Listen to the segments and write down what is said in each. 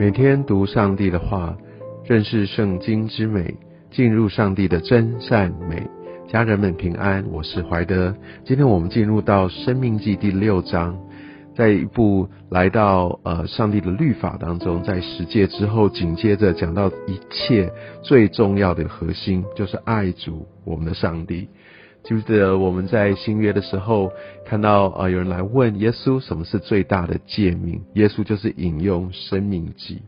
每天读上帝的话，认识圣经之美，进入上帝的真善美。家人们平安，我是怀德。今天我们进入到《生命记》第六章，在一部来到呃上帝的律法当中，在十诫之后，紧接着讲到一切最重要的核心，就是爱主我们的上帝。记不记得我们在新约的时候看到啊，有人来问耶稣什么是最大的诫命？耶稣就是引用生命记。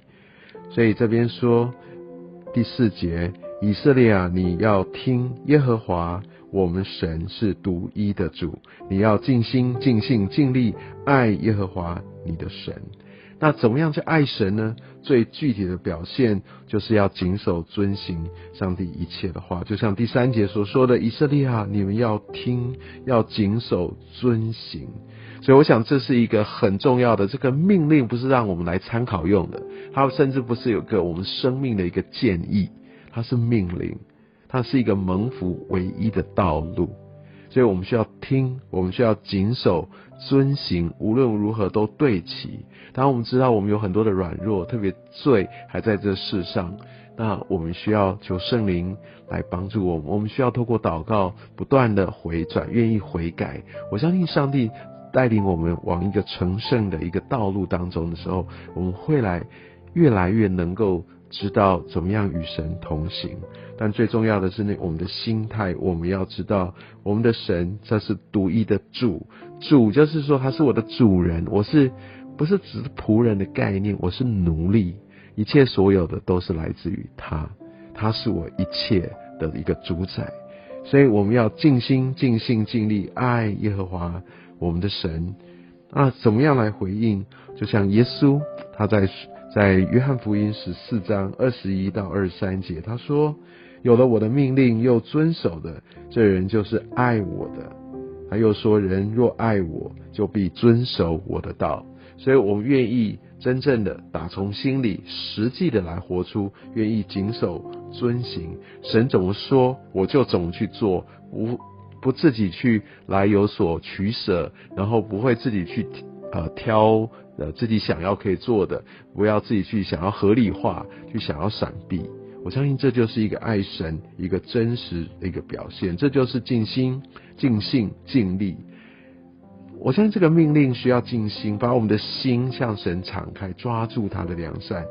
所以这边说第四节，以色列啊，你要听耶和华我们神是独一的主，你要尽心尽性尽力爱耶和华你的神。那怎么样去爱神呢？最具体的表现就是要谨守遵行上帝一切的话，就像第三节所说的：“以色列啊，你们要听，要谨守遵行。”所以，我想这是一个很重要的这个命令，不是让我们来参考用的，它甚至不是有个我们生命的一个建议，它是命令，它是一个蒙福唯一的道路。所以我们需要听，我们需要谨守遵行，无论如何都对齐。当我们知道我们有很多的软弱，特别罪还在这世上，那我们需要求圣灵来帮助我们。我们需要透过祷告，不断的回转，愿意悔改。我相信上帝带领我们往一个成圣的一个道路当中的时候，我们会来越来越能够。知道怎么样与神同行，但最重要的是那我们的心态，我们要知道我们的神这是独一的主，主就是说他是我的主人，我是不是只是仆人的概念？我是奴隶，一切所有的都是来自于他，他是我一切的一个主宰，所以我们要尽心尽性尽力爱耶和华我们的神。那怎么样来回应？就像耶稣他在。在约翰福音十四章二十一到二十三节，他说：“有了我的命令又遵守的，这人就是爱我的。”他又说：“人若爱我，就必遵守我的道。”所以，我们愿意真正的打从心里、实际的来活出，愿意谨守遵行。神怎么说，我就怎么去做，不不自己去来有所取舍，然后不会自己去。呃，挑呃自己想要可以做的，不要自己去想要合理化，去想要闪避。我相信这就是一个爱神一个真实的一个表现，这就是尽心、尽性、尽力。我相信这个命令需要尽心，把我们的心向神敞开，抓住他的良善。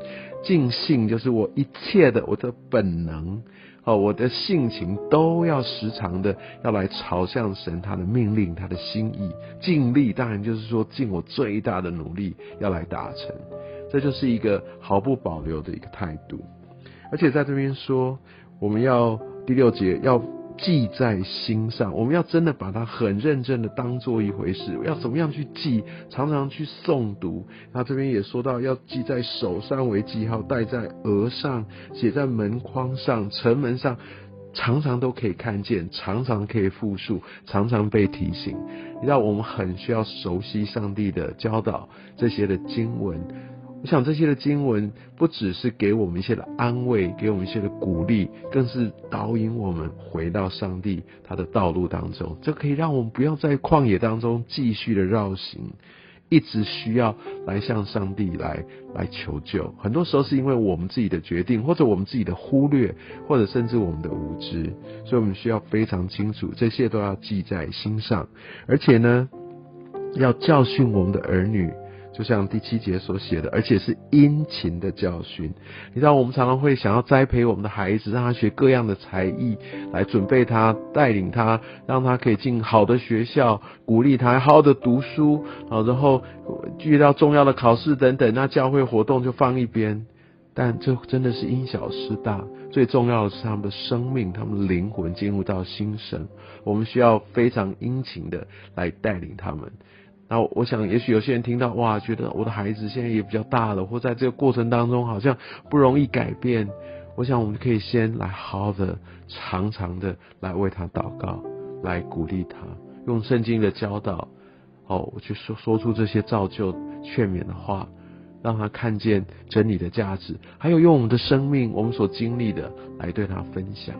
尽性就是我一切的我的本能。哦，我的性情都要时常的要来朝向神，他的命令，他的心意，尽力，当然就是说尽我最大的努力要来达成，这就是一个毫不保留的一个态度。而且在这边说，我们要第六节要。记在心上，我们要真的把它很认真的当做一回事。要怎么样去记？常常去诵读。那这边也说到，要记在手上为记号，戴在额上，写在门框上、城门上，常常都可以看见，常常可以复述，常常被提醒。你知道，我们很需要熟悉上帝的教导，这些的经文。我想这些的经文不只是给我们一些的安慰，给我们一些的鼓励，更是导引我们回到上帝他的道路当中。这可以让我们不要在旷野当中继续的绕行，一直需要来向上帝来来求救。很多时候是因为我们自己的决定，或者我们自己的忽略，或者甚至我们的无知，所以我们需要非常清楚，这些都要记在心上，而且呢，要教训我们的儿女。就像第七节所写的，而且是殷勤的教训。你知道，我们常常会想要栽培我们的孩子，让他学各样的才艺，来准备他，带领他，让他可以进好的学校，鼓励他好好的读书。好，然后遇到重要的考试等等，那教会活动就放一边。但这真的是因小失大。最重要的是他们的生命，他们的灵魂进入到心神。我们需要非常殷勤的来带领他们。那我想，也许有些人听到哇，觉得我的孩子现在也比较大了，或在这个过程当中好像不容易改变。我想，我们可以先来好好的、长长的来为他祷告，来鼓励他，用圣经的教导，哦，我去说说出这些造就、劝勉的话，让他看见真理的价值，还有用我们的生命、我们所经历的来对他分享。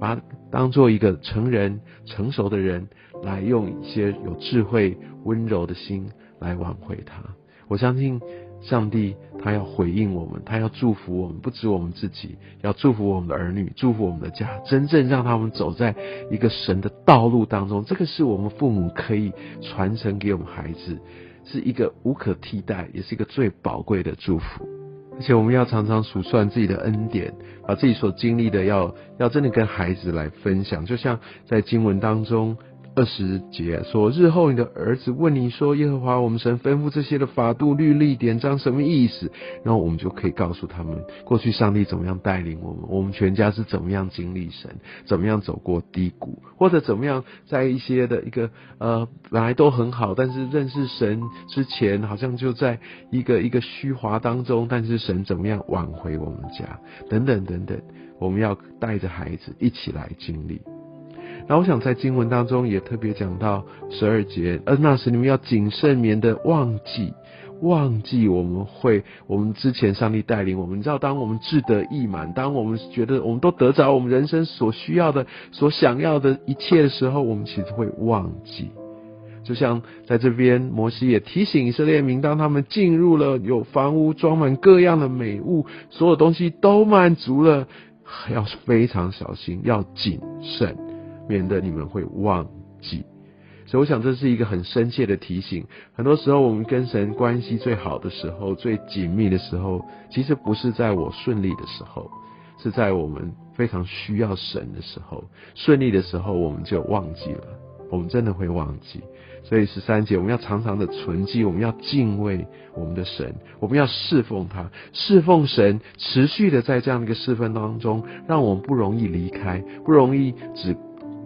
把他当做一个成人、成熟的人，来用一些有智慧、温柔的心来挽回他。我相信上帝他要回应我们，他要祝福我们，不止我们自己，要祝福我们的儿女，祝福我们的家，真正让他们走在一个神的道路当中。这个是我们父母可以传承给我们孩子，是一个无可替代，也是一个最宝贵的祝福。而且我们要常常数算自己的恩典，把自己所经历的要要真的跟孩子来分享，就像在经文当中。二十节说，日后你的儿子问你说，耶和华我们神吩咐这些的法度律例典章什么意思？然后我们就可以告诉他们，过去上帝怎么样带领我们，我们全家是怎么样经历神，怎么样走过低谷，或者怎么样在一些的一个呃本来都很好，但是认识神之前好像就在一个一个虚华当中，但是神怎么样挽回我们家，等等等等，我们要带着孩子一起来经历。那我想在经文当中也特别讲到十二节，呃那时你们要谨慎，免得忘记，忘记我们会，我们之前上帝带领我们，你知道，当我们志得意满，当我们觉得我们都得着我们人生所需要的、所想要的一切的时候，我们其实会忘记。就像在这边，摩西也提醒以色列民，当他们进入了有房屋装满各样的美物，所有东西都满足了，要非常小心，要谨慎。免得你们会忘记，所以我想这是一个很深切的提醒。很多时候，我们跟神关系最好的时候、最紧密的时候，其实不是在我顺利的时候，是在我们非常需要神的时候。顺利的时候，我们就忘记了，我们真的会忘记。所以十三节，我们要常常的存记，我们要敬畏我们的神，我们要侍奉他，侍奉神，持续的在这样的一个侍奉当中，让我们不容易离开，不容易只。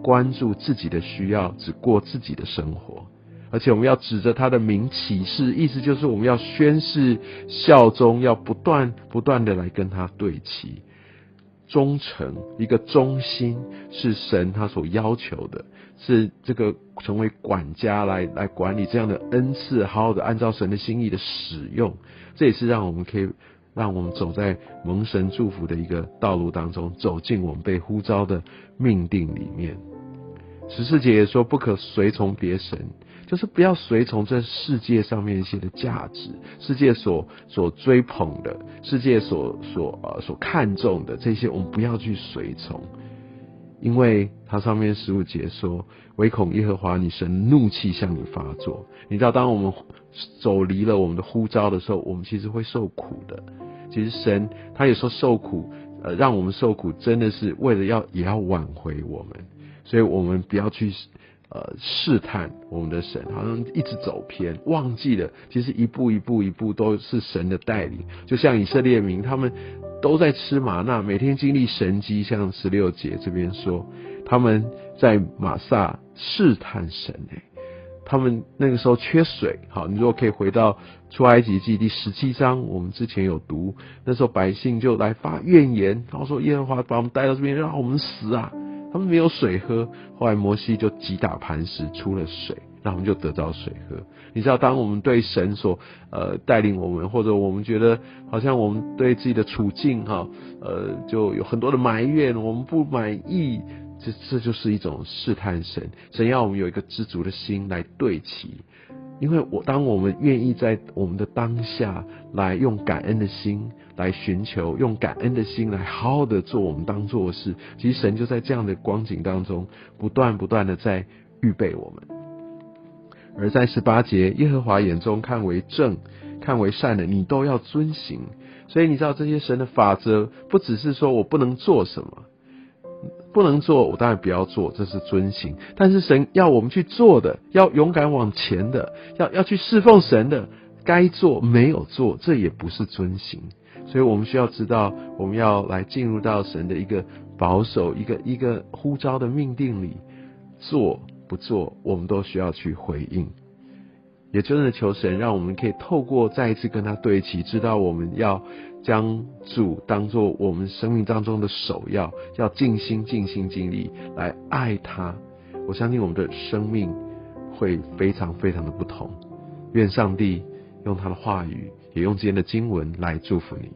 关注自己的需要，只过自己的生活，而且我们要指着他的名起誓，意思就是我们要宣誓效忠，要不断不断的来跟他对齐，忠诚一个忠心是神他所要求的，是这个成为管家来来管理这样的恩赐，好好的按照神的心意的使用，这也是让我们可以让我们走在蒙神祝福的一个道路当中，走进我们被呼召的命定里面。十四节也说不可随从别神，就是不要随从这世界上面一些的价值，世界所所追捧的，世界所所呃所看重的这些，我们不要去随从，因为它上面十五节说，唯恐耶和华你神怒气向你发作。你知道，当我们走离了我们的呼召的时候，我们其实会受苦的。其实神他也说受苦，呃，让我们受苦，真的是为了要也要挽回我们。所以我们不要去呃试探我们的神，好像一直走偏，忘记了其实一步一步一步都是神的带领。就像以色列民，他们都在吃玛纳，每天经历神迹。像十六节这边说，他们在玛萨试探神诶，他们那个时候缺水。好，你如果可以回到出埃及记第十七章，我们之前有读，那时候百姓就来发怨言，然后说耶和华把我们带到这边，让我们死啊。他们没有水喝，后来摩西就击打磐石出了水，然后我们就得到水喝。你知道，当我们对神所呃带领我们，或者我们觉得好像我们对自己的处境哈呃就有很多的埋怨，我们不满意，这这就是一种试探神，神要我们有一个知足的心来对齐。因为我当我们愿意在我们的当下来用感恩的心来寻求，用感恩的心来好好的做我们当做的事，其实神就在这样的光景当中不断不断的在预备我们。而在十八节，耶和华眼中看为正、看为善的，你都要遵行。所以你知道这些神的法则，不只是说我不能做什么。不能做，我当然不要做，这是遵行。但是神要我们去做的，要勇敢往前的，要要去侍奉神的，该做没有做，这也不是遵行。所以我们需要知道，我们要来进入到神的一个保守、一个一个呼召的命定里，做不做，我们都需要去回应。也真的求神，让我们可以透过再一次跟他对齐，知道我们要。将主当做我们生命当中的首要，要尽心、尽心、尽力来爱他。我相信我们的生命会非常非常的不同。愿上帝用他的话语，也用今天的经文来祝福你。